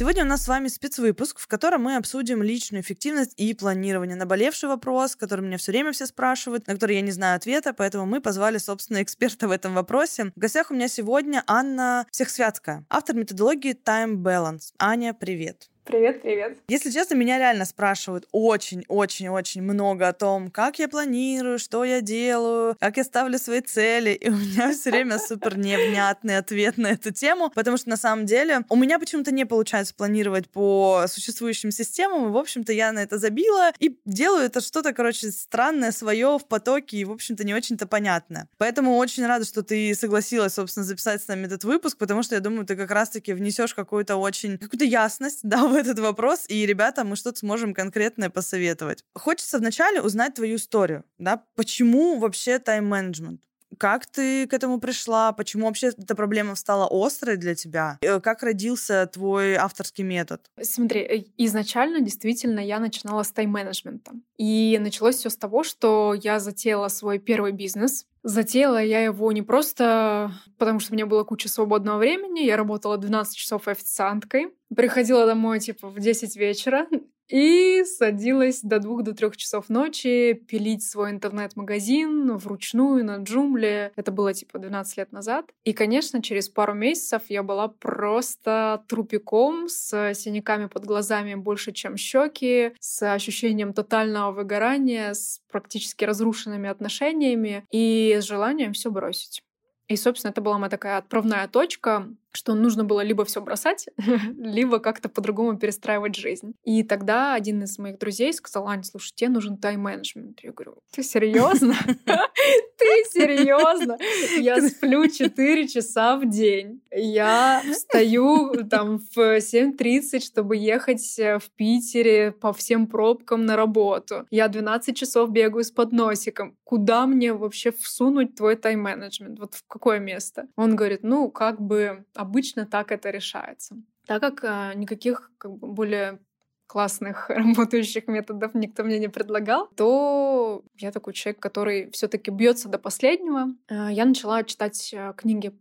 Сегодня у нас с вами спецвыпуск, в котором мы обсудим личную эффективность и планирование. Наболевший вопрос, который меня все время все спрашивают, на который я не знаю ответа, поэтому мы позвали, собственно, эксперта в этом вопросе. В гостях у меня сегодня Анна Всехсвятская, автор методологии Time Balance. Аня, привет. Привет, привет. Если честно, меня реально спрашивают очень-очень-очень много о том, как я планирую, что я делаю, как я ставлю свои цели. И у меня все время супер невнятный ответ на эту тему, потому что на самом деле у меня почему-то не получается планировать по существующим системам, и, в общем-то, я на это забила и делаю это что-то, короче, странное свое в потоке и, в общем-то, не очень-то понятное. Поэтому очень рада, что ты согласилась, собственно, записать с нами этот выпуск, потому что я думаю, ты как раз-таки внесешь какую-то очень, какую-то ясность, да, в этот вопрос, и, ребята, мы что-то сможем конкретное посоветовать. Хочется вначале узнать твою историю, да, почему вообще тайм-менеджмент? Как ты к этому пришла? Почему вообще эта проблема стала острой для тебя? Э, Как родился твой авторский метод? Смотри, э, изначально действительно я начинала с тайм-менеджмента. И началось все с того, что я затеяла свой первый бизнес. Затеяла я его не просто потому, что у меня было куча свободного времени. Я работала 12 часов официанткой. Приходила домой типа в 10 вечера и садилась до двух до трех часов ночи пилить свой интернет-магазин вручную на джумле. Это было типа 12 лет назад. И, конечно, через пару месяцев я была просто трупиком с синяками под глазами больше, чем щеки, с ощущением тотального выгорания, с практически разрушенными отношениями и с желанием все бросить. И, собственно, это была моя такая отправная точка, что нужно было либо все бросать, либо как-то по-другому перестраивать жизнь. И тогда один из моих друзей сказал, Ань, слушай, тебе нужен тайм-менеджмент. Я говорю, ты серьезно? Ты серьезно? Я сплю 4 часа в день. Я встаю там в 7.30, чтобы ехать в Питере по всем пробкам на работу. Я 12 часов бегаю с подносиком. Куда мне вообще всунуть твой тайм-менеджмент? Вот в какое место? Он говорит, ну, как бы обычно так это решается. Так как а, никаких как бы, более классных работающих методов никто мне не предлагал, то я такой человек, который все-таки бьется до последнего. А, Я начала читать а, книги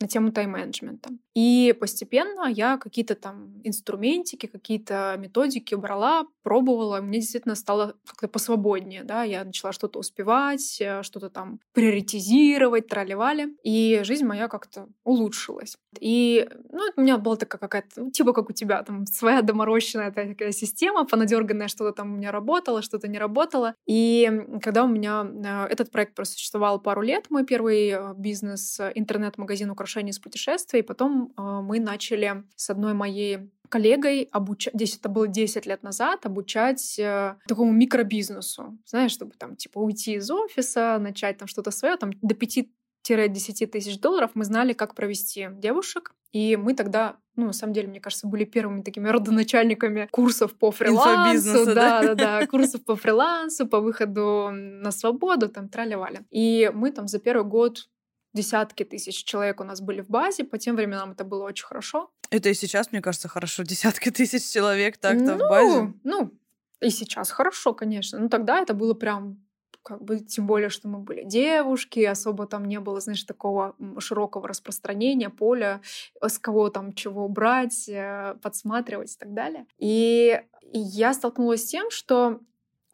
на тему тайм-менеджмента. И постепенно я какие-то там инструментики, какие-то методики брала, пробовала. Мне действительно стало как-то посвободнее, да, я начала что-то успевать, э, что-то там приоритизировать, тролливали, и жизнь моя как-то улучшилась. И, ну, у меня была такая какая-то, ну, типа как у тебя, там, своя доморощенная такая система, понадерганная, что-то там у меня работало, что-то не работало. И когда у меня э, этот проект просуществовал пару лет, мой первый э, бизнес, интернет-магазин украшений из путешествий, потом э, мы начали с одной моей коллегой обучать, здесь это было 10 лет назад, обучать э, такому микробизнесу, знаешь, чтобы там типа уйти из офиса, начать там что-то свое, там до 5-10 тысяч долларов мы знали, как провести девушек, и мы тогда, ну, на самом деле, мне кажется, были первыми такими родоначальниками курсов по фрилансу. Да, да, да, курсов по фрилансу, по выходу на свободу, там, траливали. И мы там за первый год десятки тысяч человек у нас были в базе. По тем временам это было очень хорошо. Это и сейчас, мне кажется, хорошо. Десятки тысяч человек так-то ну, в базе. Ну, и сейчас хорошо, конечно. Но тогда это было прям как бы, тем более, что мы были девушки, особо там не было, знаешь, такого широкого распространения поля, э, с кого там чего брать, э, подсматривать и так далее. И и я столкнулась с тем, что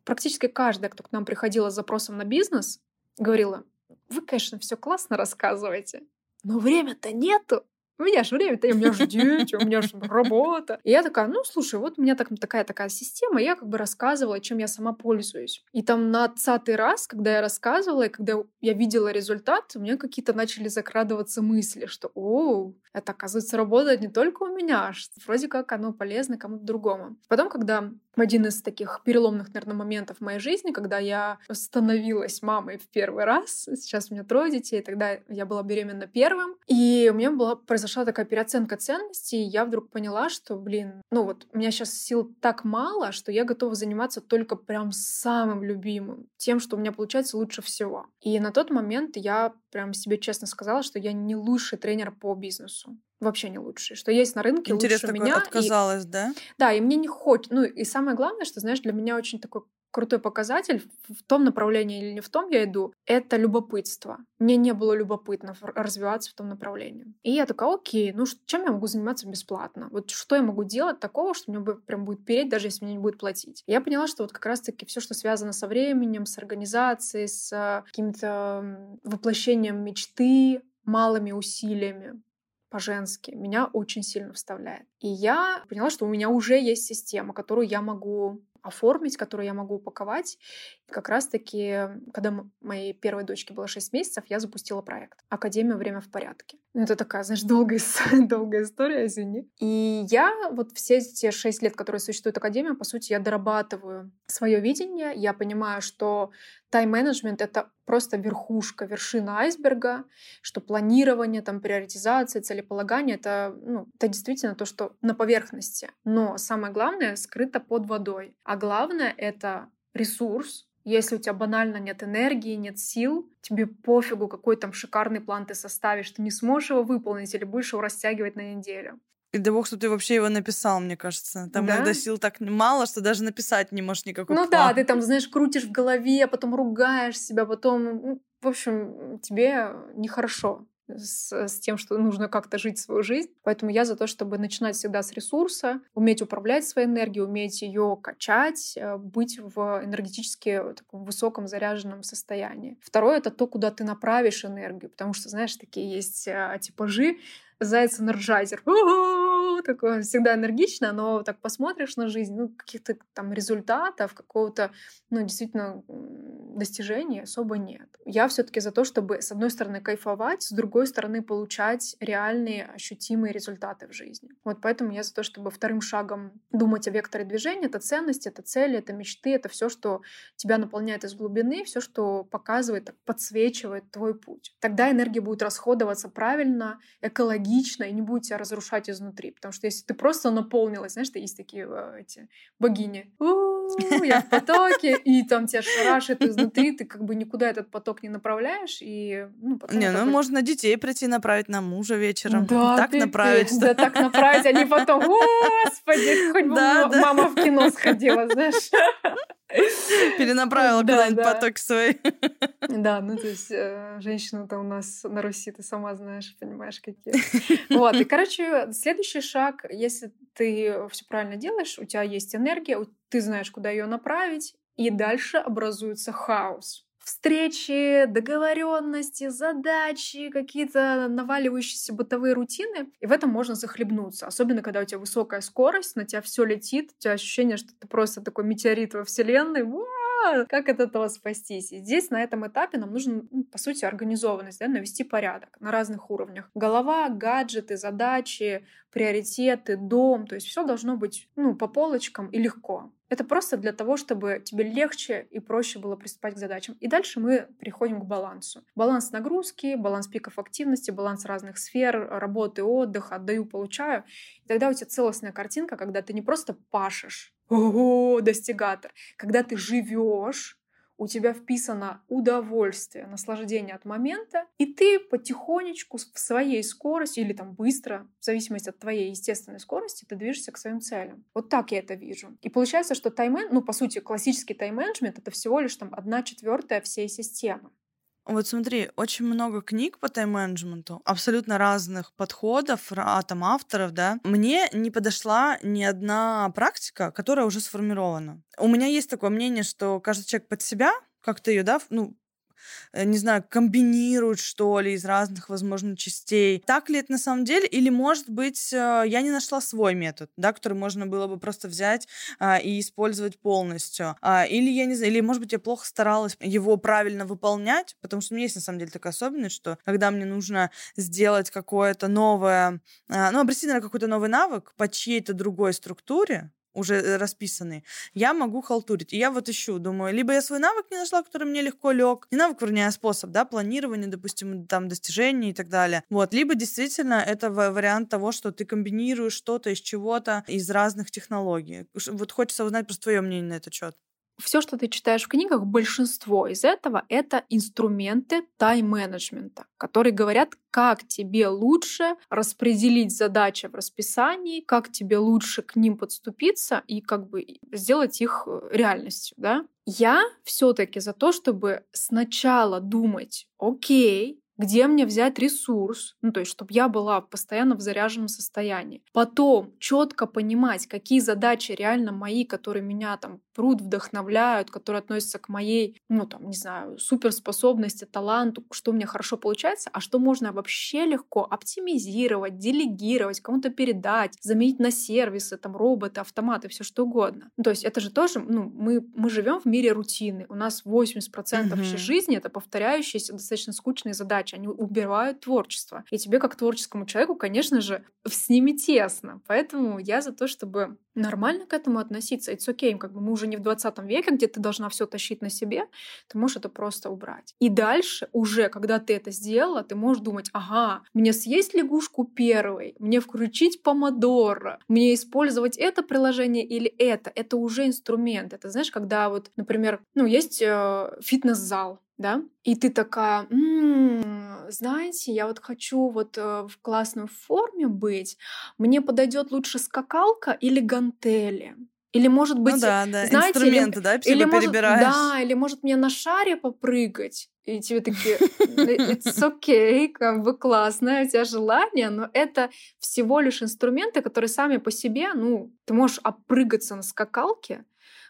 практически каждая, кто к нам приходила с запросом на бизнес, говорила, вы, конечно, все классно рассказываете, но время-то нету. У меня же время-то, у меня же дети, у меня же работа. И я такая, ну, слушай, вот у меня так, такая-такая система, я как бы рассказывала, чем я сама пользуюсь. И там на отцатый раз, когда я рассказывала, и когда я видела результат, у меня какие-то начали закрадываться мысли, что, о, это, оказывается, работает не только у меня, что вроде как оно полезно кому-то другому. Потом, когда один из таких переломных, наверное, моментов в моей жизни, когда я становилась мамой в первый раз. Сейчас у меня трое детей, тогда я была беременна первым. И у меня была, произошла такая переоценка ценностей, и я вдруг поняла, что, блин, ну вот, у меня сейчас сил так мало, что я готова заниматься только прям самым любимым, тем, что у меня получается лучше всего. И на тот момент я прям себе честно сказала, что я не лучший тренер по бизнесу вообще не лучший, что есть на рынке Интерес лучше меня. отказалась, и... да? Да, и мне не хочет. Ну и самое главное, что, знаешь, для меня очень такой крутой показатель в том направлении или не в том я иду, это любопытство. Мне не было любопытно развиваться в том направлении. И я такая, окей, ну чем я могу заниматься бесплатно? Вот что я могу делать такого, что мне прям будет переть, даже если мне не будет платить? Я поняла, что вот как раз-таки все, что связано со временем, с организацией, с каким-то воплощением мечты, малыми усилиями, по-женски меня очень сильно вставляет. И я поняла, что у меня уже есть система, которую я могу оформить, которую я могу упаковать. Как раз-таки, когда моей первой дочке было 6 месяцев, я запустила проект «Академия. Время в порядке». Ну, это такая, знаешь, долгая, долгая история, извини. И я вот все эти 6 лет, которые существует Академия, по сути, я дорабатываю свое видение. Я понимаю, что тайм-менеджмент — это просто верхушка, вершина айсберга, что планирование, там, приоритизация, целеполагание — это, ну, это действительно то, что на поверхности. Но самое главное — скрыто под водой. А главное — это ресурс, если у тебя банально нет энергии, нет сил, тебе пофигу, какой там шикарный план ты составишь, ты не сможешь его выполнить или будешь его растягивать на неделю. И дай бог, что ты вообще его написал, мне кажется. Там Да? иногда сил так мало, что даже написать не можешь никакой Ну план. да, ты там, знаешь, крутишь в голове, потом ругаешь себя, потом, ну, в общем, тебе нехорошо с, с тем, что нужно как-то жить свою жизнь. Поэтому я за то, чтобы начинать всегда с ресурса, уметь управлять своей энергией, уметь ее качать, э, быть в энергетически таком высоком заряженном состоянии. Второе — это то, куда ты направишь энергию, потому что, знаешь, такие есть э, типажи, заяц- Energizer. У-ху! Такое всегда энергично, но так посмотришь на жизнь, ну, каких-то там результатов, какого-то, ну, действительно, достижений особо нет. Я все таки за то, чтобы, с одной стороны, кайфовать, с другой стороны, получать реальные, ощутимые результаты в жизни. Вот поэтому я за то, чтобы вторым шагом думать о векторе движения. Это ценности, это цели, это мечты, это все, что тебя наполняет из глубины, все, что показывает, подсвечивает твой путь. Тогда энергия будет расходоваться правильно, экологично и не будет тебя разрушать изнутри. Потому что если ты просто наполнилась, знаешь, что есть такие э, эти богини. «У, Я в потоке, и там тебя шарашит изнутри, ты как бы никуда этот поток не направляешь, и ну, потом Не, ну вы- можно детей прийти направить на мужа вечером. Да, так пипец, направить. что- Да, так направить, они потом, господи, хоть бы мама в кино сходила, знаешь. Перенаправила Да, куда-нибудь да. поток свой. Да, ну то есть э, женщины-то у нас на Руси, ты сама знаешь, понимаешь, какие. Вот, и, короче, следующий шаг, если ты все правильно делаешь, у тебя есть энергия, ты знаешь, куда ее направить, и дальше образуется хаос. Встречи, договоренности, задачи, какие-то наваливающиеся бытовые рутины. И в этом можно захлебнуться. Особенно, когда у тебя высокая скорость, на тебя все летит, у тебя ощущение, что ты просто такой метеорит во Вселенной. Уа! Как от этого спастись? И здесь, на этом этапе, нам нужно, ну, по сути, организованность, да, навести порядок на разных уровнях. Голова, гаджеты, задачи, приоритеты, дом. То есть все должно быть ну, по полочкам и легко. Это просто для того, чтобы тебе легче и проще было приступать к задачам. И дальше мы переходим к балансу. Баланс нагрузки, баланс пиков активности, баланс разных сфер, работы, отдыха, отдаю, получаю. И тогда у тебя целостная картинка, когда ты не просто пашешь, ого, достигатор, когда ты живешь, у тебя вписано удовольствие, наслаждение от момента, и ты потихонечку в своей скорости или там быстро, в зависимости от твоей естественной скорости, ты движешься к своим целям. Вот так я это вижу. И получается, что тайм ну, по сути, классический тайм-менеджмент — это всего лишь там одна четвертая всей системы. Вот смотри, очень много книг по тайм-менеджменту, абсолютно разных подходов, ра- там авторов, да. Мне не подошла ни одна практика, которая уже сформирована. У меня есть такое мнение, что каждый человек под себя как-то ее, да, ну, не знаю, комбинирует, что ли, из разных, возможно, частей. Так ли это на самом деле? Или, может быть, э, я не нашла свой метод, да, который можно было бы просто взять а, и использовать полностью. А, или, я не знаю, или, может быть, я плохо старалась его правильно выполнять, потому что у меня есть, на самом деле, такая особенность, что когда мне нужно сделать какое-то новое, а, ну, обрести, наверное, какой-то новый навык по чьей-то другой структуре, уже э, расписанные, я могу халтурить. И я вот ищу, думаю, либо я свой навык не нашла, который мне легко лег, не навык, вернее, а способ, да, планирования, допустим, там, достижений и так далее. Вот, либо действительно это вариант того, что ты комбинируешь что-то из чего-то, из разных технологий. Вот хочется узнать просто твое мнение на этот счет все, что ты читаешь в книгах, большинство из этого — это инструменты тайм-менеджмента, которые говорят, как тебе лучше распределить задачи в расписании, как тебе лучше к ним подступиться и как бы сделать их э, реальностью, да? Я все таки за то, чтобы сначала думать, окей, где мне взять ресурс, ну то есть, чтобы я была постоянно в заряженном состоянии. Потом четко понимать, какие задачи реально мои, которые меня там прут, вдохновляют, которые относятся к моей, ну там, не знаю, суперспособности, таланту, что у меня хорошо получается, а что можно вообще легко оптимизировать, делегировать, кому-то передать, заменить на сервисы, там, роботы, автоматы, все что угодно. Ну, то есть это же тоже, ну, мы, мы живем в мире рутины. У нас 80% mm-hmm. всей жизни — это повторяющиеся, достаточно скучные задачи. Они убивают творчество. И тебе, как творческому человеку, конечно же, с ними тесно. Поэтому я за то, чтобы нормально к этому относиться. It's okay, как бы мы уже не в 20 веке, где ты должна все тащить на себе, ты можешь это просто убрать. И дальше уже, когда ты это сделала, ты можешь думать, ага, мне съесть лягушку первой, мне включить помодоро, мне использовать это приложение или это. Это уже инструмент. Это знаешь, когда вот, например, ну, есть э, фитнес-зал, да, и ты такая, м-м, знаете, я вот хочу вот э, в классной форме быть, мне подойдет лучше скакалка или гантели. Или может ну быть, ну да, да. знаете, инструменты, или, да, или может, да, или может мне на шаре попрыгать. И тебе такие, it's okay, как бы классно, у тебя желание, но это всего лишь инструменты, которые сами по себе, ну, ты можешь опрыгаться на скакалке,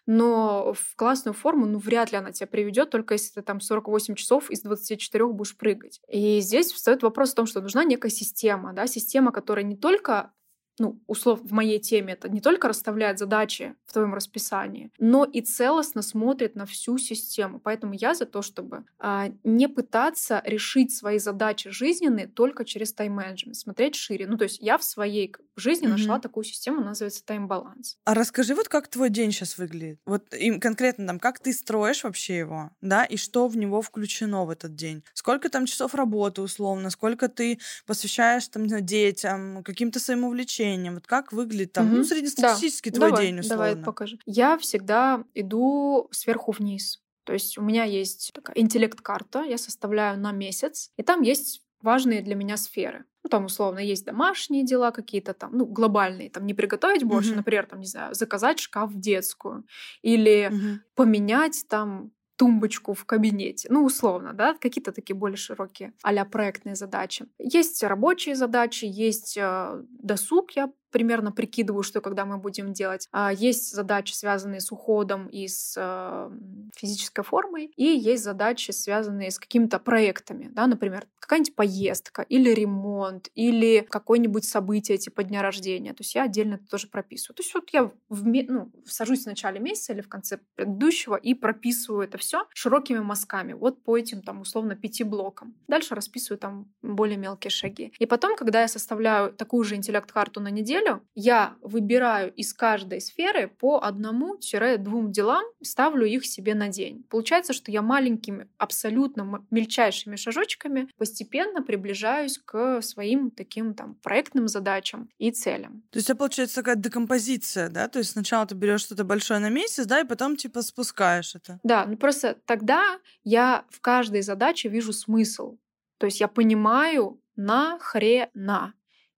но в классную форму, ну, вряд ли она тебя приведет, только если ты там 48 часов из 24 будешь прыгать. И здесь встает вопрос в том, что нужна некая система, да, система, которая не только ну, услов в моей теме, это не только расставляет задачи в твоем расписании, но и целостно смотрит на всю систему. Поэтому я за то, чтобы а, не пытаться решить свои задачи жизненные только через тайм-менеджмент, смотреть шире. Ну, то есть я в своей жизни mm-hmm. нашла такую систему, называется тайм-баланс. А расскажи, вот как твой день сейчас выглядит? Вот им конкретно там, как ты строишь вообще его, да, и что в него включено в этот день? Сколько там часов работы условно, сколько ты посвящаешь там детям, каким-то своим увлечениям? Вот как выглядит там, угу. ну, среднестатистический да. твой давай, день, условно? Давай покажу. Я всегда иду сверху вниз. То есть у меня есть такая интеллект-карта, я составляю на месяц, и там есть важные для меня сферы. Ну, там, условно, есть домашние дела какие-то там, ну, глобальные, там, не приготовить больше, mm-hmm. например, там, не знаю, заказать шкаф в детскую или mm-hmm. поменять там тумбочку в кабинете. Ну, условно, да, какие-то такие более широкие а проектные задачи. Есть рабочие задачи, есть э, досуг, я примерно прикидываю, что когда мы будем делать. А, есть задачи, связанные с уходом и с э, физической формой, и есть задачи, связанные с какими-то проектами, да, например, какая-нибудь поездка или ремонт, или какое-нибудь событие типа дня рождения. То есть я отдельно это тоже прописываю. То есть вот я в, ну, сажусь в начале месяца или в конце предыдущего и прописываю это все широкими мазками, вот по этим там условно пяти блокам. Дальше расписываю там более мелкие шаги. И потом, когда я составляю такую же интеллект-карту на неделю, неделю я выбираю из каждой сферы по одному-двум делам, ставлю их себе на день. Получается, что я маленькими, абсолютно мельчайшими шажочками постепенно приближаюсь к своим таким там проектным задачам и целям. То есть это получается такая декомпозиция, да? То есть сначала ты берешь что-то большое на месяц, да, и потом типа спускаешь это. Да, ну просто тогда я в каждой задаче вижу смысл. То есть я понимаю нахрена.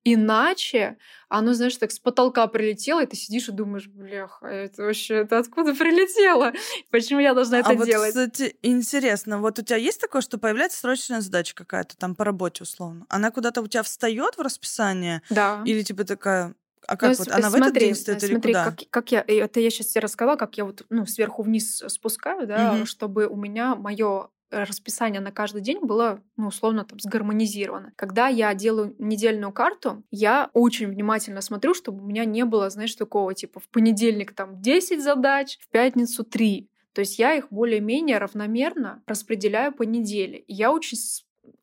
Иначе оно, знаешь, так с потолка прилетело, и ты сидишь и думаешь, бляха, это вообще, это откуда прилетело? Почему я должна это а делать? Вот, кстати, интересно, вот у тебя есть такое, что появляется срочная задача какая-то там по работе условно? Она куда-то у тебя встает в расписание? Да. Или типа такая, а как ну, вот? Она смотри, в этот день стоит смотри, или куда? Как, как я, это я сейчас тебе рассказала, как я вот ну, сверху вниз спускаю, да, угу. чтобы у меня мое расписание на каждый день было, ну, условно, там, сгармонизировано. Когда я делаю недельную карту, я очень внимательно смотрю, чтобы у меня не было, знаешь, такого, типа, в понедельник там 10 задач, в пятницу 3. То есть я их более-менее равномерно распределяю по неделе. Я очень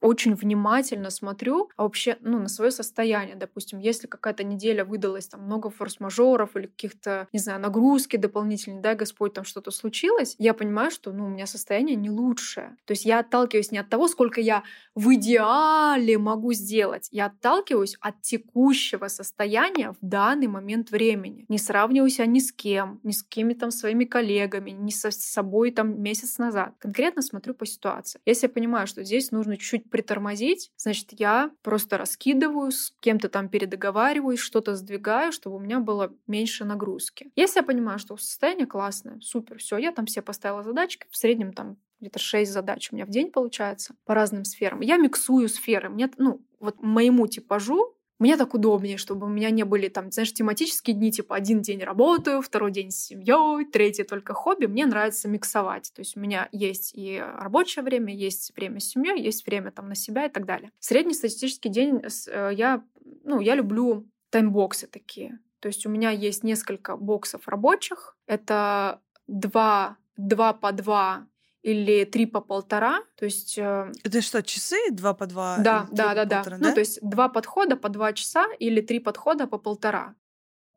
очень внимательно смотрю а вообще ну, на свое состояние. Допустим, если какая-то неделя выдалась, там много форс-мажоров или каких-то, не знаю, нагрузки дополнительные, да, Господь, там что-то случилось, я понимаю, что ну, у меня состояние не лучшее. То есть я отталкиваюсь не от того, сколько я в идеале могу сделать, я отталкиваюсь от текущего состояния в данный момент времени. Не сравниваю себя ни с кем, ни с какими там своими коллегами, ни со собой там месяц назад. Конкретно смотрю по ситуации. Если я понимаю, что здесь нужно чуть-чуть притормозить, значит, я просто раскидываю, с кем-то там передоговариваюсь, что-то сдвигаю, чтобы у меня было меньше нагрузки. Если я понимаю, что состояние классное, супер, все, я там себе поставила задачки, в среднем там где-то 6 задач у меня в день получается по разным сферам. Я миксую сферы. Мне, ну, вот моему типажу мне так удобнее, чтобы у меня не были там, знаешь, тематические дни, типа один день работаю, второй день с семьей, третий только хобби. Мне нравится миксовать. То есть у меня есть и рабочее время, есть время с семьей, есть время там на себя и так далее. Средний статистический день э, я, ну, я люблю таймбоксы такие. То есть у меня есть несколько боксов рабочих. Это два, два по два или три по полтора, то есть... Э, Это что, часы два по два? Да, да, да, да. Ну, то есть два подхода по два часа или три подхода по полтора.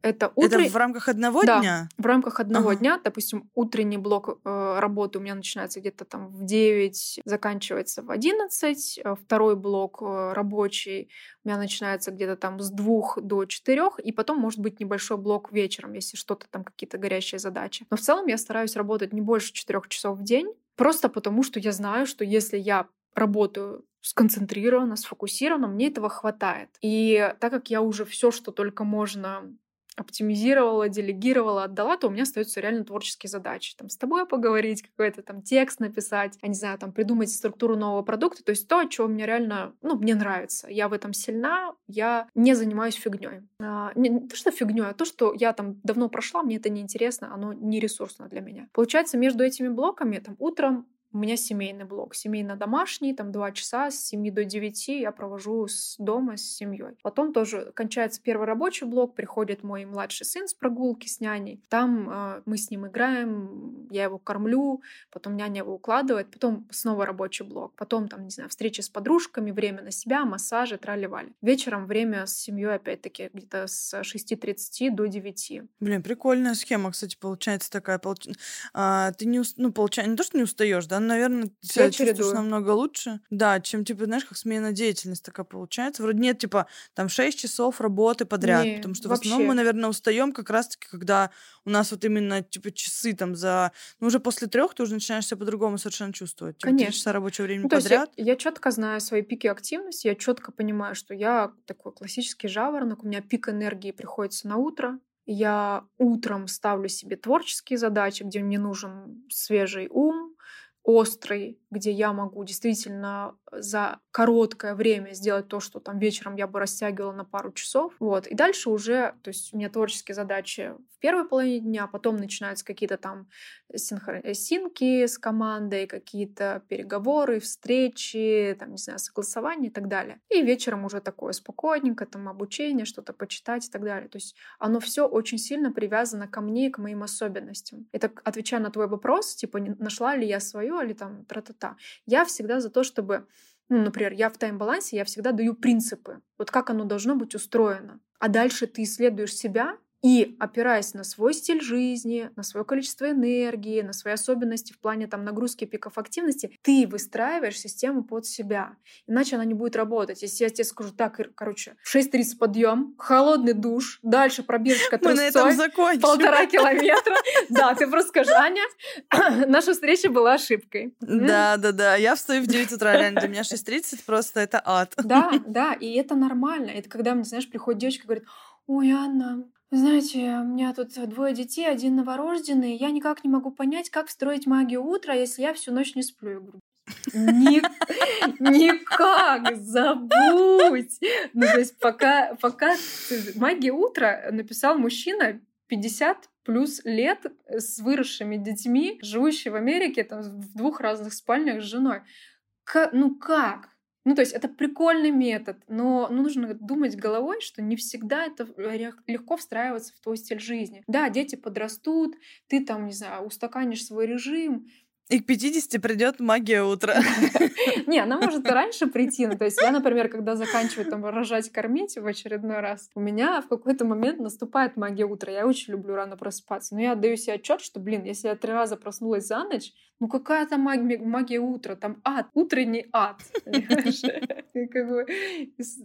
Это, утро... Это в рамках одного да, дня? в рамках одного ага. дня. Допустим, утренний блок э, работы у меня начинается где-то там в 9, заканчивается в 11. Э, второй блок э, рабочий у меня начинается где-то там с 2 до 4. И потом может быть небольшой блок вечером, если что-то там, какие-то горящие задачи. Но в целом я стараюсь работать не больше 4 часов в день. Просто потому, что я знаю, что если я работаю сконцентрированно, сфокусированно, мне этого хватает. И так как я уже все, что только можно оптимизировала, делегировала, отдала, то у меня остаются реально творческие задачи. Там с тобой поговорить, какой-то там текст написать, я не знаю, там придумать структуру нового продукта. То есть то, что мне реально, ну, мне нравится. Я в этом сильна, я не занимаюсь фигней. А, не, не то, что фигней, а то, что я там давно прошла, мне это неинтересно, оно не ресурсно для меня. Получается, между этими блоками, там, утром у меня семейный блок, семейно-домашний, там два часа с 7 до 9 я провожу с дома с семьей. Потом тоже кончается первый рабочий блок, приходит мой младший сын с прогулки с няней. Там э, мы с ним играем, я его кормлю, потом няня его укладывает, потом снова рабочий блок, потом там, не знаю, встречи с подружками, время на себя, массажи, трали-вали. Вечером время с семьей опять-таки где-то с 6.30 до 9. Блин, прикольная схема, кстати, получается такая. Получ... А, ты не, ну, получается, не то, что не устаешь, да, наверное, себя чувствуешь намного лучше. Да, чем, типа, знаешь, как смена деятельности такая получается. Вроде нет, типа, там 6 часов работы подряд. Не, потому что вообще. в основном мы, наверное, устаем как раз-таки, когда у нас вот именно, типа, часы там за... Ну, уже после трех ты уже начинаешь себя по-другому совершенно чувствовать. Типа, Конечно. часа рабочего времени ну, подряд. я, я четко знаю свои пики активности, я четко понимаю, что я такой классический жаворонок, у меня пик энергии приходится на утро, я утром ставлю себе творческие задачи, где мне нужен свежий ум, острый, где я могу действительно за короткое время сделать то, что там вечером я бы растягивала на пару часов. Вот. И дальше уже, то есть у меня творческие задачи в первой половине дня, потом начинаются какие-то там синхро... Э, синки с командой, какие-то переговоры, встречи, там, не знаю, согласования и так далее. И вечером уже такое спокойненько, там, обучение, что-то почитать и так далее. То есть оно все очень сильно привязано ко мне и к моим особенностям. Это отвечая на твой вопрос, типа, нашла ли я свое или там тра-та-та. Я всегда за то, чтобы ну, например, я в тайм-балансе, я всегда даю принципы, вот как оно должно быть устроено. А дальше ты исследуешь себя и опираясь на свой стиль жизни, на свое количество энергии, на свои особенности в плане там нагрузки пиков активности, ты выстраиваешь систему под себя. Иначе она не будет работать. Если я тебе скажу, так, короче, в 6.30 подъем, холодный душ, дальше пробежка Мы на этом закончим. полтора километра. Да, ты просто скажи, Аня, наша встреча была ошибкой. Да, да, да. Я встаю в 9 утра, реально. Для меня 6.30 просто это ад. Да, да, и это нормально. Это когда знаешь, приходит девочка и говорит, ой, Анна, знаете, у меня тут двое детей, один новорожденный. Я никак не могу понять, как встроить магию утра, если я всю ночь не сплю. Говорю, Никак, забудь. Ну, то есть пока, пока магия утра написал мужчина 50 плюс лет с выросшими детьми, живущий в Америке там, в двух разных спальнях с женой. К, ну как? Ну, то есть это прикольный метод, но нужно думать головой, что не всегда это легко встраиваться в твой стиль жизни. Да, дети подрастут, ты там, не знаю, устаканишь свой режим, И к 50 придет магия утра. Не, она может и раньше прийти. Ну, то есть я, например, когда заканчиваю там рожать, кормить в очередной раз, у меня в какой-то момент наступает магия утра. Я очень люблю рано просыпаться. Но я отдаю себе отчет, что, блин, если я три раза проснулась за ночь, ну какая там магия, магия утра? Там ад, утренний ад.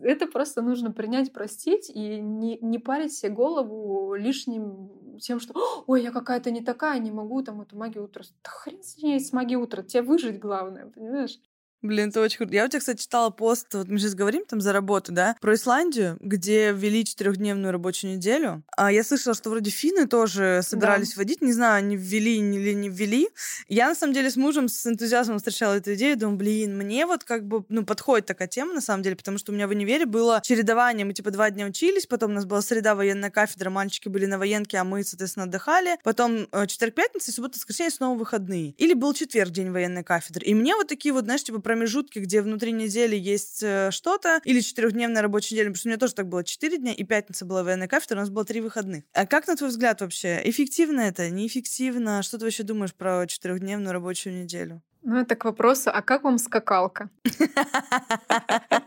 Это просто нужно принять, простить и не, парить себе голову лишним тем, что ой, я какая-то не такая, не могу там эту магию утра. Да хрен с ней, с магией утра. Тебе выжить главное, понимаешь? Блин, это очень круто. Я у тебя, кстати, читала пост, вот мы сейчас говорим там за работу, да, про Исландию, где ввели четырехдневную рабочую неделю. А я слышала, что вроде финны тоже собирались да. вводить. Не знаю, они ввели или не ввели. Я, на самом деле, с мужем с энтузиазмом встречала эту идею. Думаю, блин, мне вот как бы, ну, подходит такая тема, на самом деле, потому что у меня в универе было чередование. Мы, типа, два дня учились, потом у нас была среда военная кафедра, мальчики были на военке, а мы, соответственно, отдыхали. Потом э, четверг, пятница, суббота, воскресенье, снова выходные. Или был четверг, день военной кафедры. И мне вот такие вот, знаешь, типа, промежутки, где внутри недели есть э, что-то, или четырехдневная рабочая неделя, потому что у меня тоже так было четыре дня, и пятница была военная кафедра, у нас было три выходных. А как, на твой взгляд, вообще, эффективно это, неэффективно? Что ты вообще думаешь про четырехдневную рабочую неделю? Ну, это к вопросу, а как вам скакалка?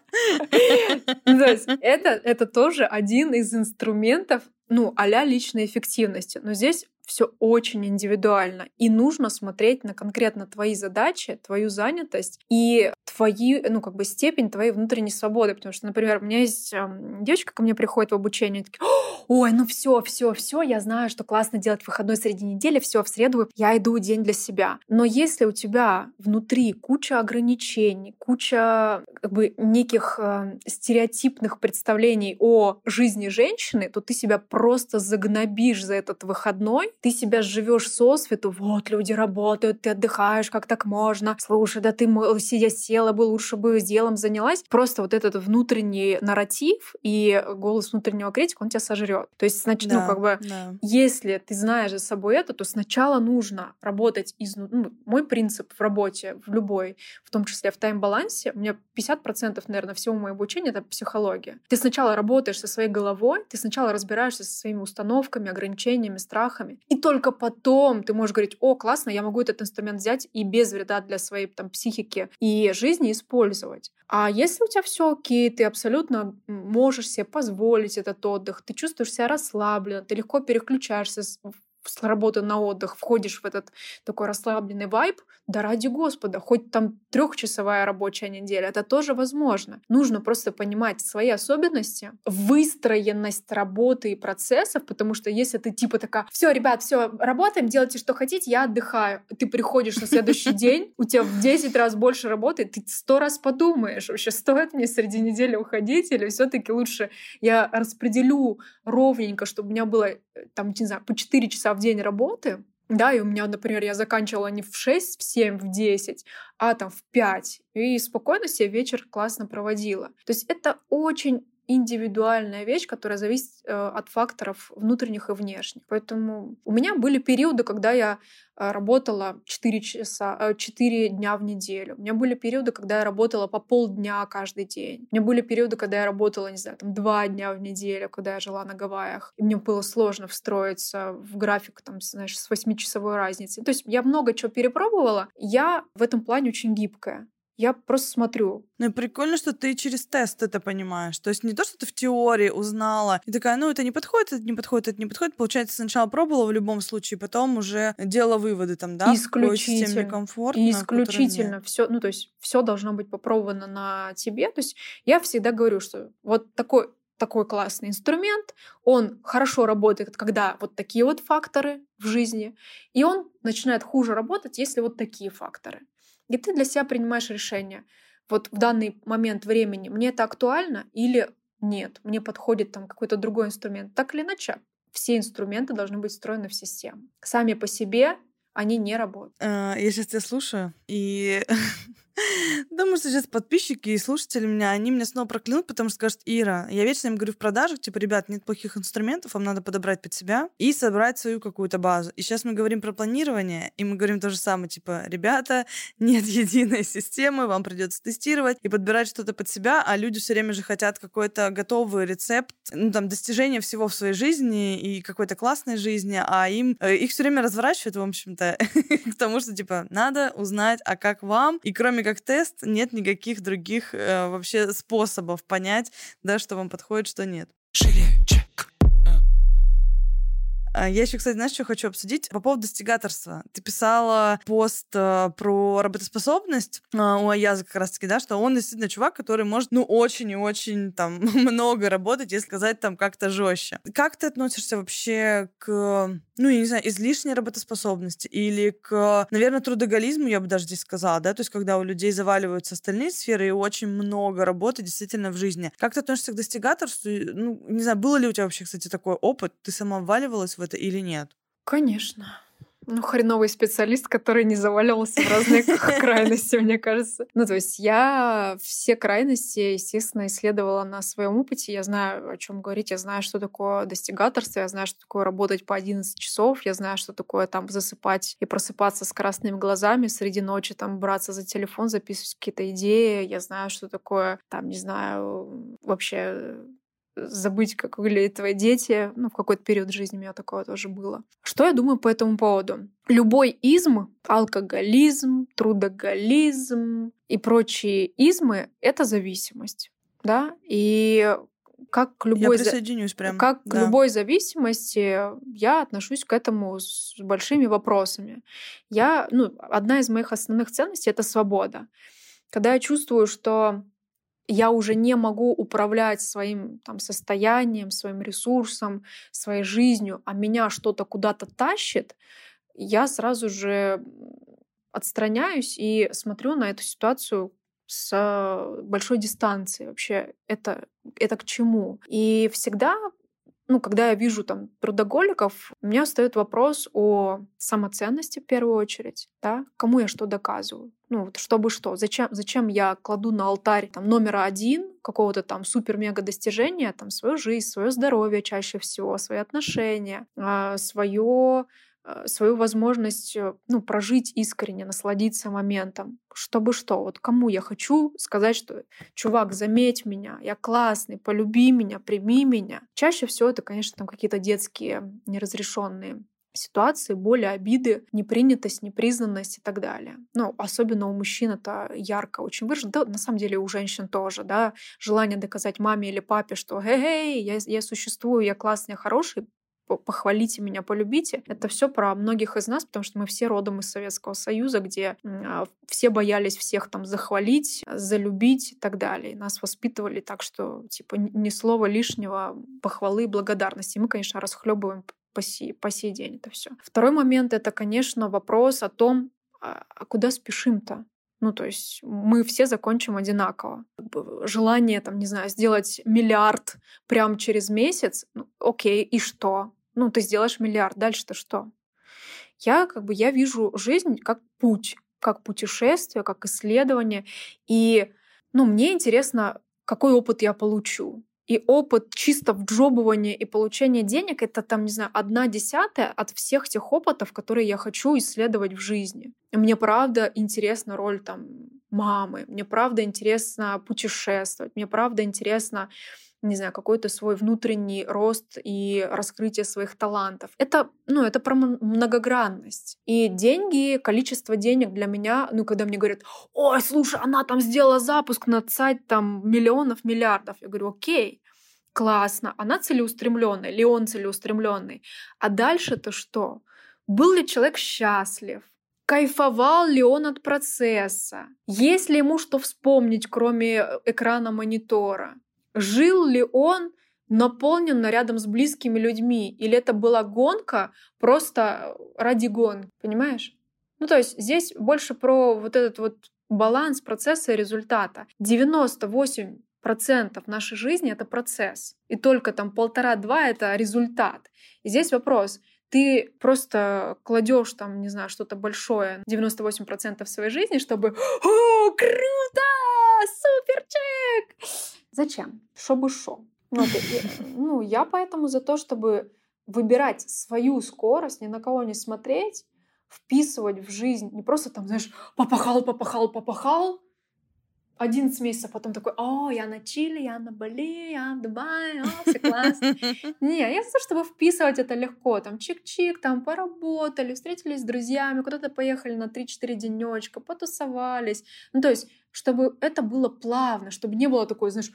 Ну, это тоже один из инструментов, ну, а личной эффективности. Но здесь все очень индивидуально. И нужно смотреть на конкретно твои задачи, твою занятость и твои, ну, как бы степень твоей внутренней свободы. Потому что, например, у меня есть э, девочка ко мне приходит в обучение, такие, ой, ну все, все, все, я знаю, что классно делать выходной среди недели, все, в среду я иду день для себя. Но если у тебя внутри куча ограничений, куча как бы неких э, стереотипных представлений о жизни женщины, то ты себя просто загнобишь за этот выходной, ты себя живешь со свету, вот люди работают, ты отдыхаешь, как так можно? Слушай, да ты сидя села бы, лучше бы делом занялась. Просто вот этот внутренний нарратив и голос внутреннего критика, он тебя сожрет. То есть, значит, ну, да, ну, как бы, да. если ты знаешь за собой это, то сначала нужно работать из... Ну, мой принцип в работе, в любой, в том числе в тайм-балансе, у меня 50%, наверное, всего моего обучения — это психология. Ты сначала работаешь со своей головой, ты сначала разбираешься со своими установками, ограничениями, страхами, и только потом ты можешь говорить, о, классно, я могу этот инструмент взять и без вреда для своей там, психики и жизни использовать. А если у тебя все окей, ты абсолютно можешь себе позволить этот отдых, ты чувствуешь себя расслабленно, ты легко переключаешься с работы на отдых, входишь в этот такой расслабленный вайб, да ради Господа, хоть там трехчасовая рабочая неделя, это тоже возможно. Нужно просто понимать свои особенности, выстроенность работы и процессов, потому что если ты типа такая, все, ребят, все, работаем, делайте, что хотите, я отдыхаю. Ты приходишь на следующий день, у тебя в 10 раз больше работы, ты сто раз подумаешь, вообще стоит мне среди недели уходить или все-таки лучше я распределю ровненько, чтобы у меня было э, там, не знаю, по 4 часа в день работы, да, и у меня, например, я заканчивала не в 6, в 7, в 10, а там в 5. И спокойно себе вечер классно проводила. То есть это очень индивидуальная вещь, которая зависит э, от факторов внутренних и внешних. Поэтому у меня были периоды, когда я э, работала 4, часа, э, 4 дня в неделю. У меня были периоды, когда я работала по полдня каждый день. У меня были периоды, когда я работала, не знаю, там 2 дня в неделю, когда я жила на Гавайях. И мне было сложно встроиться в график, там, знаешь, с 8-часовой разницей. То есть я много чего перепробовала. Я в этом плане очень гибкая. Я просто смотрю. Ну и прикольно, что ты через тест это понимаешь. То есть не то, что ты в теории узнала и такая, ну это не подходит, это не подходит, это не подходит. Получается, сначала пробовала в любом случае, потом уже делала выводы там, да? Исключительно. В комфортно, Исключительно. Все, ну то есть все должно быть попробовано на тебе. То есть я всегда говорю, что вот такой такой классный инструмент, он хорошо работает, когда вот такие вот факторы в жизни, и он начинает хуже работать, если вот такие факторы. И ты для себя принимаешь решение. Вот в данный момент времени мне это актуально или нет, мне подходит там какой-то другой инструмент. Так или иначе, все инструменты должны быть встроены в систему. Сами по себе они не работают. А, я сейчас тебя слушаю, и Думаю, что сейчас подписчики и слушатели меня, они меня снова проклянут, потому что скажут, Ира, я вечно им говорю в продажах, типа, ребят, нет плохих инструментов, вам надо подобрать под себя и собрать свою какую-то базу. И сейчас мы говорим про планирование, и мы говорим то же самое, типа, ребята, нет единой системы, вам придется тестировать и подбирать что-то под себя, а люди все время же хотят какой-то готовый рецепт, ну, там, достижения всего в своей жизни и какой-то классной жизни, а им, э, их все время разворачивают, в общем-то, к тому, что, типа, надо узнать, а как вам, и кроме как тест, нет никаких других э, вообще способов понять, да, что вам подходит, что нет. Я еще, кстати, знаешь, что хочу обсудить? По поводу достигаторства. Ты писала пост э, про работоспособность а, у Аяза как раз-таки, да, что он действительно чувак, который может, ну, очень и очень там много работать, если сказать там как-то жестче. Как ты относишься вообще к, ну, я не знаю, излишней работоспособности или к, наверное, трудоголизму, я бы даже здесь сказала, да, то есть когда у людей заваливаются остальные сферы и очень много работы действительно в жизни. Как ты относишься к достигаторству? Ну, не знаю, было ли у тебя вообще, кстати, такой опыт? Ты сама вваливалась в это или нет? Конечно. Ну, хреновый специалист, который не заваливался в разные крайности, мне кажется. Ну, то есть я все крайности, естественно, исследовала на своем опыте. Я знаю, о чем говорить, я знаю, что такое достигаторство, я знаю, что такое работать по 11 часов, я знаю, что такое там засыпать и просыпаться с красными глазами среди ночи, там браться за телефон, записывать какие-то идеи. Я знаю, что такое, там, не знаю, вообще забыть, как выглядят твои дети. Ну, в какой-то период жизни у меня такое тоже было. Что я думаю по этому поводу? Любой изм, алкоголизм, трудоголизм и прочие измы — это зависимость. Да? И как к любой, я присоединюсь прям. как к да. любой зависимости, я отношусь к этому с большими вопросами. Я, ну, одна из моих основных ценностей — это свобода. Когда я чувствую, что я уже не могу управлять своим там, состоянием, своим ресурсом, своей жизнью, а меня что-то куда-то тащит, я сразу же отстраняюсь и смотрю на эту ситуацию с большой дистанции. Вообще, это, это к чему? И всегда ну, когда я вижу там трудоголиков, у меня встает вопрос о самоценности в первую очередь, да, кому я что доказываю. Ну, вот чтобы что, зачем, зачем я кладу на алтарь там, номера один какого-то там супер-мега достижения, там, свою жизнь, свое здоровье чаще всего, свои отношения, свое э, свою возможность э, ну, прожить искренне, насладиться моментом. Чтобы что? Вот кому я хочу сказать, что чувак, заметь меня, я классный, полюби меня, прими меня. Чаще всего это, конечно, там какие-то детские неразрешенные ситуации, боли, обиды, непринятость, непризнанность и так далее. Ну, особенно у мужчин это ярко очень выражено. Да, на самом деле у женщин тоже, да, желание доказать маме или папе, что «Эй, я, я существую, я классный, хороший», похвалите меня, полюбите. Это все про многих из нас, потому что мы все родом из Советского Союза, где э, все боялись всех там захвалить, залюбить и так далее. Нас воспитывали так, что типа ни слова лишнего, похвалы и благодарности. Мы, конечно, расхлебываем по сей, по сей день это все. Второй момент это, конечно, вопрос о том, а куда спешим-то? Ну, то есть мы все закончим одинаково. Желание, там, не знаю, сделать миллиард прямо через месяц, ну, окей, и что? Ну, ты сделаешь миллиард, дальше-то что? Я как бы, я вижу жизнь как путь, как путешествие, как исследование. И, ну, мне интересно, какой опыт я получу. И опыт чисто в джобывании и получения денег — это, там, не знаю, одна десятая от всех тех опытов, которые я хочу исследовать в жизни. Мне правда интересна роль там мамы, мне правда интересно путешествовать, мне правда интересно не знаю, какой-то свой внутренний рост и раскрытие своих талантов. Это, ну, это про многогранность. И деньги, количество денег для меня, ну, когда мне говорят, ой, слушай, она там сделала запуск на сайт там миллионов, миллиардов. Я говорю, окей, классно, она целеустремленная, или он целеустремленный. А дальше-то что? Был ли человек счастлив? Кайфовал ли он от процесса? Есть ли ему что вспомнить, кроме экрана монитора? Жил ли он наполненно рядом с близкими людьми? Или это была гонка просто ради гон? Понимаешь? Ну, то есть здесь больше про вот этот вот баланс процесса и результата. 98 процентов нашей жизни — это процесс. И только там полтора-два — это результат. И здесь вопрос, ты просто кладешь там, не знаю, что-то большое, 98% своей жизни, чтобы «О, круто! Суперчек!» Зачем? Чтобы шо? Ну, ну, я поэтому за то, чтобы выбирать свою скорость, ни на кого не смотреть, вписывать в жизнь, не просто там, знаешь, попахал, попахал, попахал, 11 месяцев, потом такой, о, я на Чили, я на Бали, я в Дубае, о, все классно. Не, я за то, чтобы вписывать это легко, там чик-чик, там поработали, встретились с друзьями, куда-то поехали на 3-4 денечка, потусовались. Ну, то есть, чтобы это было плавно, чтобы не было такой, знаешь,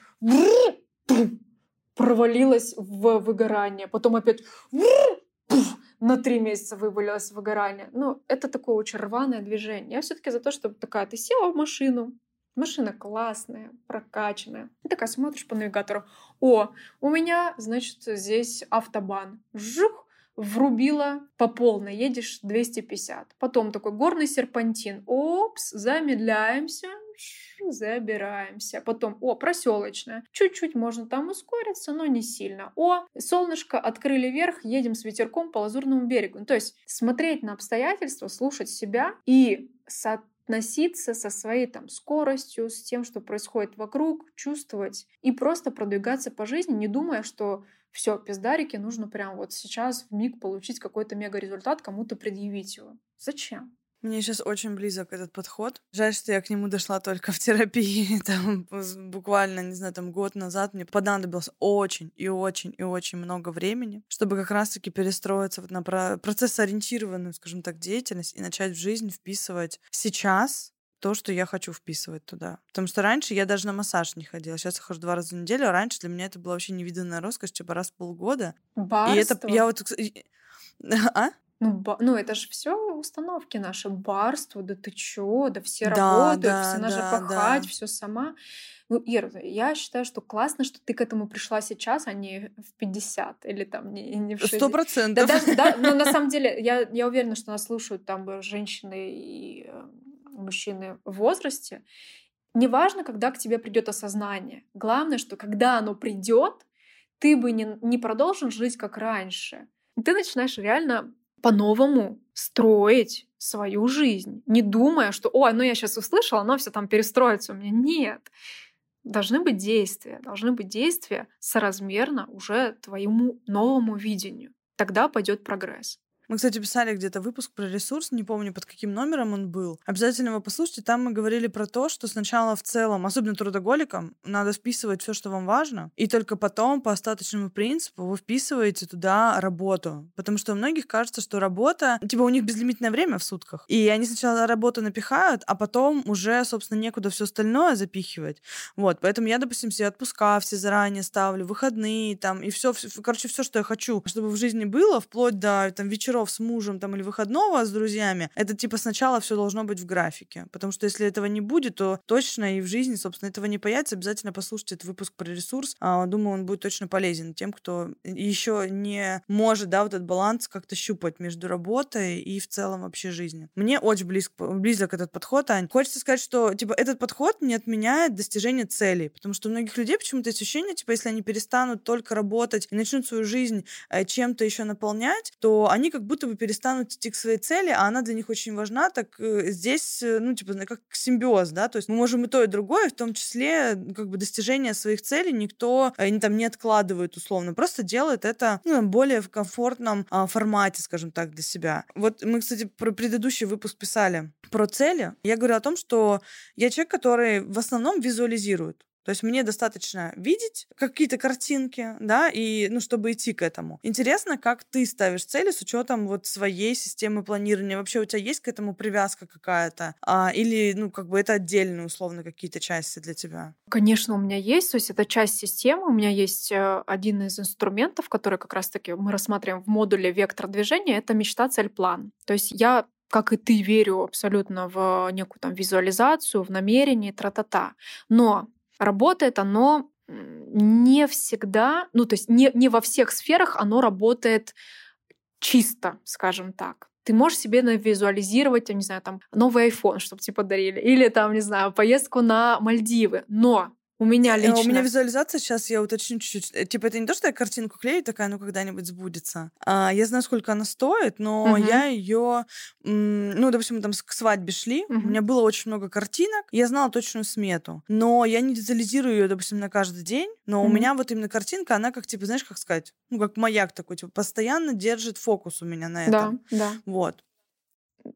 провалилась в выгорание, потом опять на три месяца вывалилось в выгорание. Ну, это такое очень рваное движение. Я все-таки за то, чтобы такая, ты села в машину, Машина классная, прокачанная. Ты такая смотришь по навигатору. О, у меня, значит, здесь автобан. Жух, врубила по полной, едешь 250. Потом такой горный серпантин. Опс, замедляемся, забираемся. Потом, о, проселочная. Чуть-чуть можно там ускориться, но не сильно. О, солнышко, открыли вверх, едем с ветерком по лазурному берегу. То есть смотреть на обстоятельства, слушать себя и соответственно носиться со своей там скоростью, с тем, что происходит вокруг, чувствовать и просто продвигаться по жизни, не думая, что все, пиздарики, нужно прям вот сейчас в миг получить какой-то мега результат, кому-то предъявить его. Зачем? Мне сейчас очень близок этот подход. Жаль, что я к нему дошла только в терапии. Там буквально, не знаю, там год назад мне понадобилось очень и очень и очень много времени, чтобы как раз-таки перестроиться вот на процесс-ориентированную, скажем так, деятельность и начать в жизнь вписывать сейчас то, что я хочу вписывать туда. Потому что раньше я даже на массаж не ходила. Сейчас я хожу два раза в неделю, а раньше для меня это была вообще невиданная роскошь, типа раз в полгода. Барство. И это я вот... А? Ну, ба... ну это же все установки наши, барство, да ты чё, да все да, работают, да, все надо да, пахать, да. все сама. Ну, Ира, я считаю, что классно, что ты к этому пришла сейчас, а не в 50 или там не, не в 60. Сто процентов. Да, даже, да, но на самом деле я, я уверена, что нас слушают там женщины и э, мужчины в возрасте. Неважно, когда к тебе придет осознание. Главное, что когда оно придет, ты бы не, не продолжил жить как раньше. Ты начинаешь реально по-новому строить свою жизнь, не думая, что, ой, ну я сейчас услышала, оно все там перестроится у меня. Нет. Должны быть действия, должны быть действия соразмерно уже твоему новому видению. Тогда пойдет прогресс. Мы, кстати, писали где-то выпуск про ресурс, не помню, под каким номером он был. Обязательно его послушайте. Там мы говорили про то, что сначала в целом, особенно трудоголикам, надо вписывать все, что вам важно, и только потом по остаточному принципу вы вписываете туда работу. Потому что у многих кажется, что работа, типа у них безлимитное время в сутках. И они сначала работу напихают, а потом уже, собственно, некуда все остальное запихивать. Вот, поэтому я, допустим, все отпуска все заранее ставлю, выходные там, и все, короче, все, что я хочу, чтобы в жизни было, вплоть до там вечеров вечеров с мужем там или выходного с друзьями, это типа сначала все должно быть в графике. Потому что если этого не будет, то точно и в жизни, собственно, этого не появится. Обязательно послушайте этот выпуск про ресурс. А, думаю, он будет точно полезен тем, кто еще не может, да, вот этот баланс как-то щупать между работой и в целом вообще жизнью. Мне очень близко, близок этот подход, Ань. Хочется сказать, что, типа, этот подход не отменяет достижение целей, потому что у многих людей почему-то ощущение, типа, если они перестанут только работать и начнут свою жизнь э, чем-то еще наполнять, то они как будто бы перестанут идти к своей цели, а она для них очень важна, так э, здесь, э, ну, типа, как симбиоз, да, то есть мы можем и то, и другое, в том числе, как бы, достижение своих целей никто э, не, там, не откладывает условно, просто делает это ну, более в комфортном а, формате, скажем так, для себя. Вот мы, кстати, про предыдущий выпуск писали про цели. Я говорю о том, что я человек, который в основном визуализирует. То есть мне достаточно видеть какие-то картинки, да, и, ну, чтобы идти к этому. Интересно, как ты ставишь цели с учетом вот своей системы планирования. Вообще у тебя есть к этому привязка какая-то? А, или, ну, как бы это отдельные, условно, какие-то части для тебя? Конечно, у меня есть. То есть это часть системы. У меня есть э, один из инструментов, который как раз-таки мы рассматриваем в модуле «Вектор движения». Это мечта, цель, план. То есть я как и ты, верю абсолютно в некую там визуализацию, в намерение, тра-та-та. Но работает оно не всегда, ну то есть не, не во всех сферах оно работает чисто, скажем так. Ты можешь себе визуализировать, я не знаю, там, новый iPhone, чтобы тебе подарили, или там, не знаю, поездку на Мальдивы. Но У меня Э, лично. У меня визуализация, сейчас я уточню чуть-чуть. Э, Типа, это не то, что я картинку клею, такая, ну, когда-нибудь сбудется. А, я знаю, сколько она стоит, но Мгм. я ее, ну, допустим, мы там к свадьбе шли, у Мгм. меня было очень много картинок, я знала точную смету, но я не визуализирую ее, допустим, на каждый день, но у Мгм. меня вот именно картинка, она как, типа, знаешь, как сказать, ну, как маяк такой, типа, постоянно держит фокус у меня на Да, этом. да. Вот.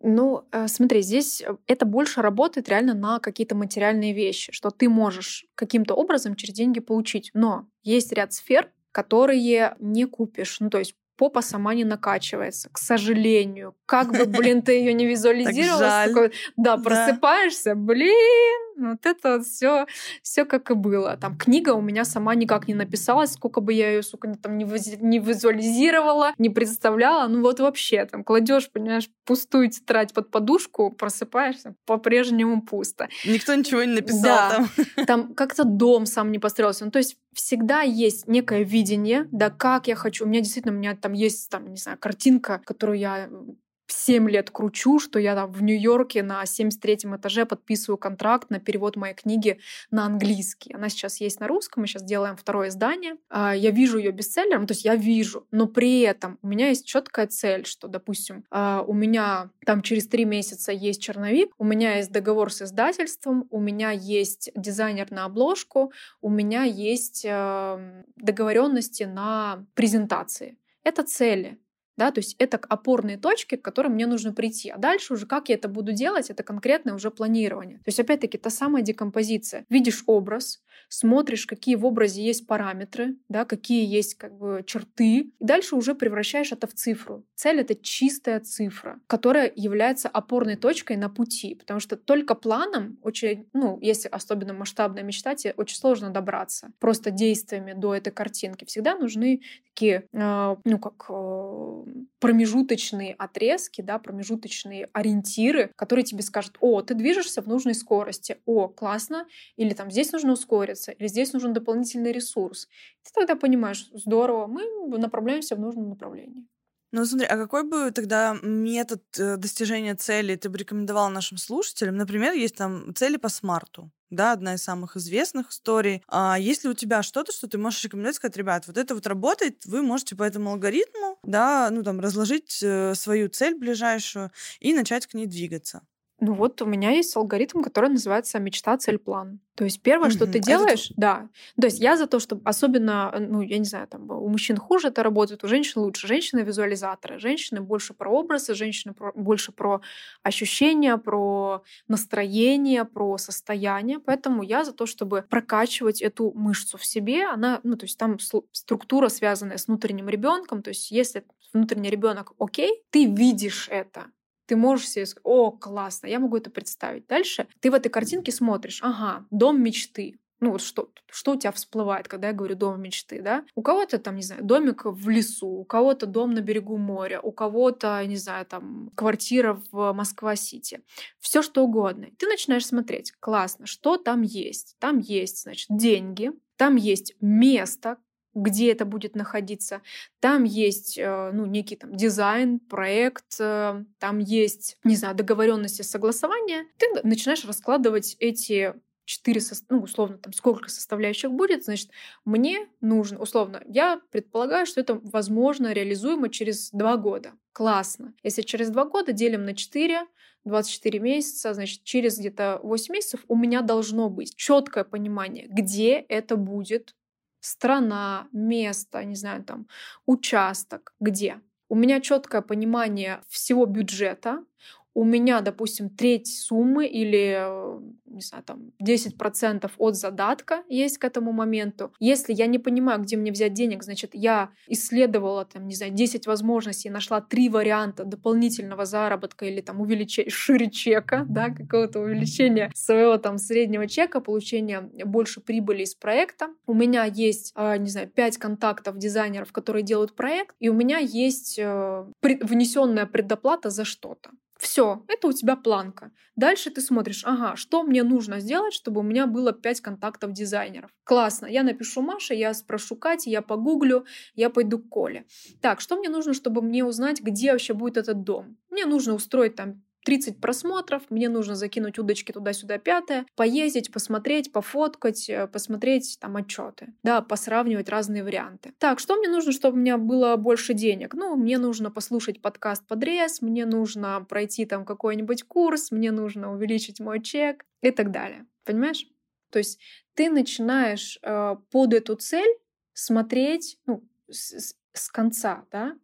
Ну, э, смотри, здесь э, это больше работает реально на какие-то материальные вещи, что ты можешь каким-то образом через деньги получить. Но есть ряд сфер, которые не купишь. Ну, то есть попа сама не накачивается, к сожалению. Как бы, блин, ты ее не визуализировала, Да. просыпаешься, блин, вот это вот все, все как и было. Там книга у меня сама никак не написалась, сколько бы я ее, сука, там не, виз- не визуализировала, не представляла. Ну вот вообще, там кладешь, понимаешь, пустую тетрадь под подушку, просыпаешься, по-прежнему пусто. Никто ничего не написал Да. там. Там как-то дом сам не построился. Ну, то есть всегда есть некое видение, да, как я хочу. У меня действительно, у меня там есть, там, не знаю, картинка, которую я 7 лет кручу, что я там в Нью-Йорке на 73-м этаже подписываю контракт на перевод моей книги на английский. Она сейчас есть на русском, мы сейчас делаем второе издание. А, Я вижу ее бестселлером, то есть я вижу, но при этом у меня есть четкая цель, что, допустим, а, у меня там через три месяца есть черновик, у меня есть договор с издательством, у меня есть дизайнер на обложку, у меня есть эм, договоренности на презентации. Это цели. Да, то есть это опорные точки, к которым мне нужно прийти. А дальше уже как я это буду делать, это конкретное уже планирование. То есть опять-таки та самая декомпозиция. Видишь образ, смотришь, какие в образе есть параметры, да, какие есть как бы черты, и дальше уже превращаешь это в цифру. Цель — это чистая цифра, которая является опорной точкой на пути, потому что только планом очень, ну, если особенно масштабно мечтать, очень сложно добраться. Просто действиями до этой картинки всегда нужны такие, э, ну, как э, промежуточные отрезки, да, промежуточные ориентиры, которые тебе скажут, о, ты движешься в нужной скорости, о, классно, или там здесь нужно ускориться, или здесь нужен дополнительный ресурс. Ты тогда понимаешь, здорово, мы направляемся в нужном направлении. Ну, смотри, а какой бы тогда метод э, достижения цели ты бы рекомендовал нашим слушателям? Например, есть там цели по смарту, да, одна из самых известных историй. А есть ли у тебя что-то, что ты можешь рекомендовать, сказать, ребят, вот это вот работает, вы можете по этому алгоритму, да, ну, там, разложить э, свою цель ближайшую и начать к ней двигаться? Ну вот у меня есть алгоритм, который называется мечта, цель, план. То есть первое, что Мгм. ты Это делаешь, да. То есть я за то, чтобы особенно, э, ну я не знаю, там у мужчин хуже это работает, у женщин лучше. Женщины визуализаторы, женщины больше про образы, женщины про- больше про ощущения, про настроение, про состояние. Поэтому я за то, чтобы прокачивать эту мышцу в себе. Она, ну то есть там структура связанная с внутренним ребенком. То есть если внутренний ребенок окей, ты видишь это, ты можешь себе сказать, о, классно, я могу это представить. Дальше ты в этой картинке смотришь, ага, дом мечты. Ну вот что, что у тебя всплывает, когда я говорю дом мечты, да? У кого-то там, не знаю, домик в лесу, у кого-то дом на берегу моря, у кого-то, не знаю, там квартира в Москва-Сити. Все что угодно. Ты начинаешь смотреть, классно, что там есть? Там есть, значит, деньги, там есть место, где это будет находиться. Там есть э, ну, некий там, дизайн, проект, э, там есть, не знаю, договоренности, согласования. Ты начинаешь раскладывать эти четыре, ну, условно, там, сколько составляющих будет, значит, мне нужно, условно, я предполагаю, что это возможно, реализуемо через два года. Классно. Если через два года делим на 4, 24 месяца, значит, через где-то 8 месяцев у меня должно быть четкое понимание, где это будет, страна, место, не знаю, там, участок, где. У меня четкое понимание всего бюджета, у меня, допустим, треть суммы или, э, не знаю, там, 10% от задатка есть к этому моменту. Если я не понимаю, где мне взять денег, значит, я исследовала, там, не знаю, 10 возможностей, нашла три варианта дополнительного заработка или там увеличения, шире чека, да, какого-то увеличения своего там среднего чека, получения больше прибыли из проекта. У меня есть, э, не знаю, 5 контактов дизайнеров, которые делают проект, и у меня есть э, внесенная предоплата за что-то. Все, это у тебя планка. Дальше ты смотришь, ага, что мне нужно сделать, чтобы у меня было 5 контактов дизайнеров. Классно, я напишу Маше, я спрошу Кати, я погуглю, я пойду к Коле. Так, что мне нужно, чтобы мне узнать, где вообще будет этот дом? Мне нужно устроить там 30 просмотров, мне нужно закинуть удочки туда-сюда пятое, поездить, посмотреть, пофоткать, э, посмотреть там отчеты, да, посравнивать разные варианты. Так, что мне нужно, чтобы у меня было больше денег? Ну, мне нужно послушать подкаст подрез, мне нужно пройти там какой-нибудь курс, мне нужно увеличить мой чек и так далее. Понимаешь? То есть ты начинаешь э, под эту цель смотреть ну, с, с конца, да?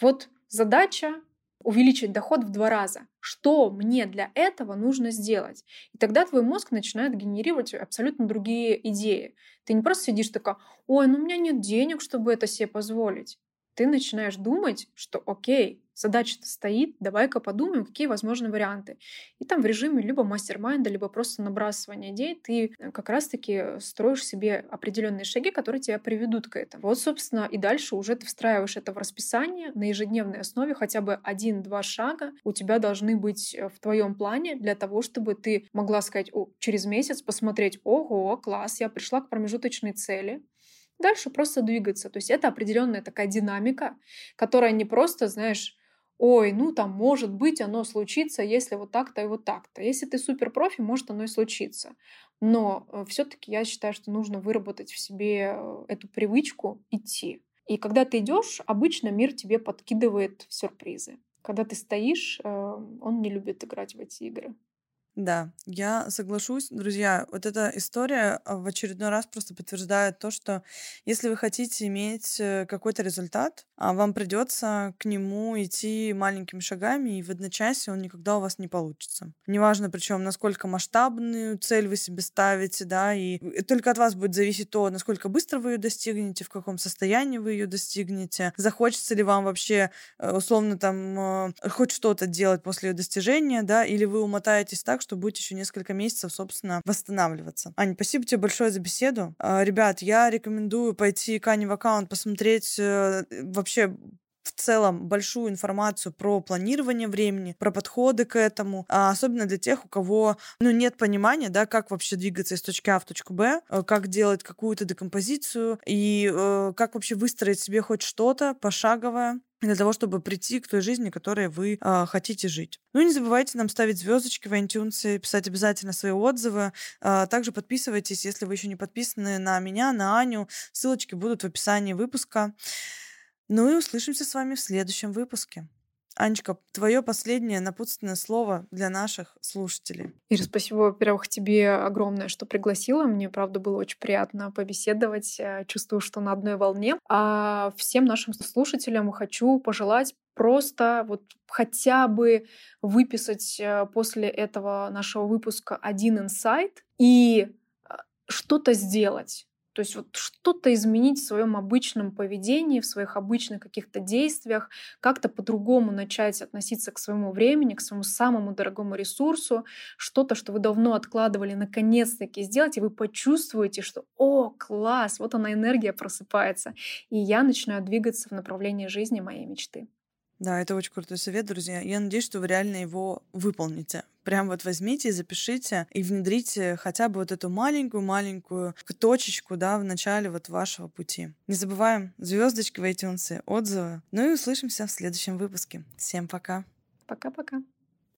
Вот задача увеличить доход в два раза. Что мне для этого нужно сделать? И тогда твой мозг начинает генерировать абсолютно другие идеи. Ты не просто сидишь такая, ой, ну у меня нет денег, чтобы это себе позволить. Ты начинаешь думать, что окей, задача-то стоит, давай-ка подумаем, какие возможны варианты. И там в режиме либо мастер-майнда, либо просто набрасывания идей ты э, как раз-таки строишь себе определенные шаги, которые тебя приведут к этому. Вот, собственно, и дальше уже ты встраиваешь это в расписание на ежедневной основе, хотя бы один-два шага у тебя должны быть э, в твоем плане для того, чтобы ты могла сказать О, через месяц, посмотреть, ого, класс, я пришла к промежуточной цели, Дальше просто двигаться. То есть это определенная такая динамика, которая не просто, знаешь, ой, ну там может быть оно случится, если вот так-то и вот так-то. Если ты супер профи, может оно и случится. Но э, все-таки я считаю, что нужно выработать в себе э, эту привычку идти. И когда ты идешь, обычно мир тебе подкидывает сюрпризы. Когда ты стоишь, э, он не любит играть в эти игры. Да, я соглашусь. Друзья, вот эта история а, в очередной раз просто подтверждает то, что если вы хотите иметь э, какой-то результат, а, вам придется к нему идти маленькими шагами, и в одночасье он никогда у вас не получится. Неважно, причем, насколько масштабную цель вы себе ставите, да, и только от вас будет зависеть то, насколько быстро вы ее достигнете, в каком состоянии вы ее достигнете, захочется ли вам вообще э, условно там э, хоть что-то делать после ее достижения, да, или вы умотаетесь так, что будете еще несколько месяцев, собственно, восстанавливаться. Аня, спасибо тебе большое за беседу. А, ребят, я рекомендую пойти к Ане в аккаунт, посмотреть э, вообще в целом большую информацию про планирование времени, про подходы к этому, а особенно для тех, у кого ну, нет понимания, да, как вообще двигаться из точки А в точку Б, э, как делать какую-то декомпозицию и э, как вообще выстроить себе хоть что-то пошаговое, для того, чтобы прийти к той жизни, которой вы э, хотите жить. Ну и не забывайте нам ставить звездочки в iTunes, писать обязательно свои отзывы. Э, также подписывайтесь, если вы еще не подписаны на меня, на Аню. Ссылочки будут в описании выпуска. Ну и услышимся с вами в следующем выпуске. Анечка, твое последнее напутственное слово для наших слушателей. Ира, спасибо, во-первых, тебе огромное, что пригласила. Мне, правда, было очень приятно побеседовать. Э, чувствую, что на одной волне. А всем нашим слушателям хочу пожелать просто вот хотя бы выписать э, после этого нашего выпуска один инсайт и э, что-то сделать то есть вот что-то изменить в своем обычном поведении, в своих обычных каких-то действиях, как-то по-другому начать относиться к своему времени, к своему самому дорогому ресурсу, что-то, что вы давно откладывали, наконец-таки сделать, и вы почувствуете, что «О, класс!» Вот она энергия просыпается. И я начинаю двигаться в направлении жизни моей мечты. Да, это очень крутой совет, друзья. Я надеюсь, что вы реально его выполните. Прям вот возьмите, запишите и внедрите хотя бы вот эту маленькую-маленькую точечку, да, в начале вот вашего пути. Не забываем звездочки в iTunes, отзывы. Ну и услышимся в следующем выпуске. Всем пока. Пока-пока.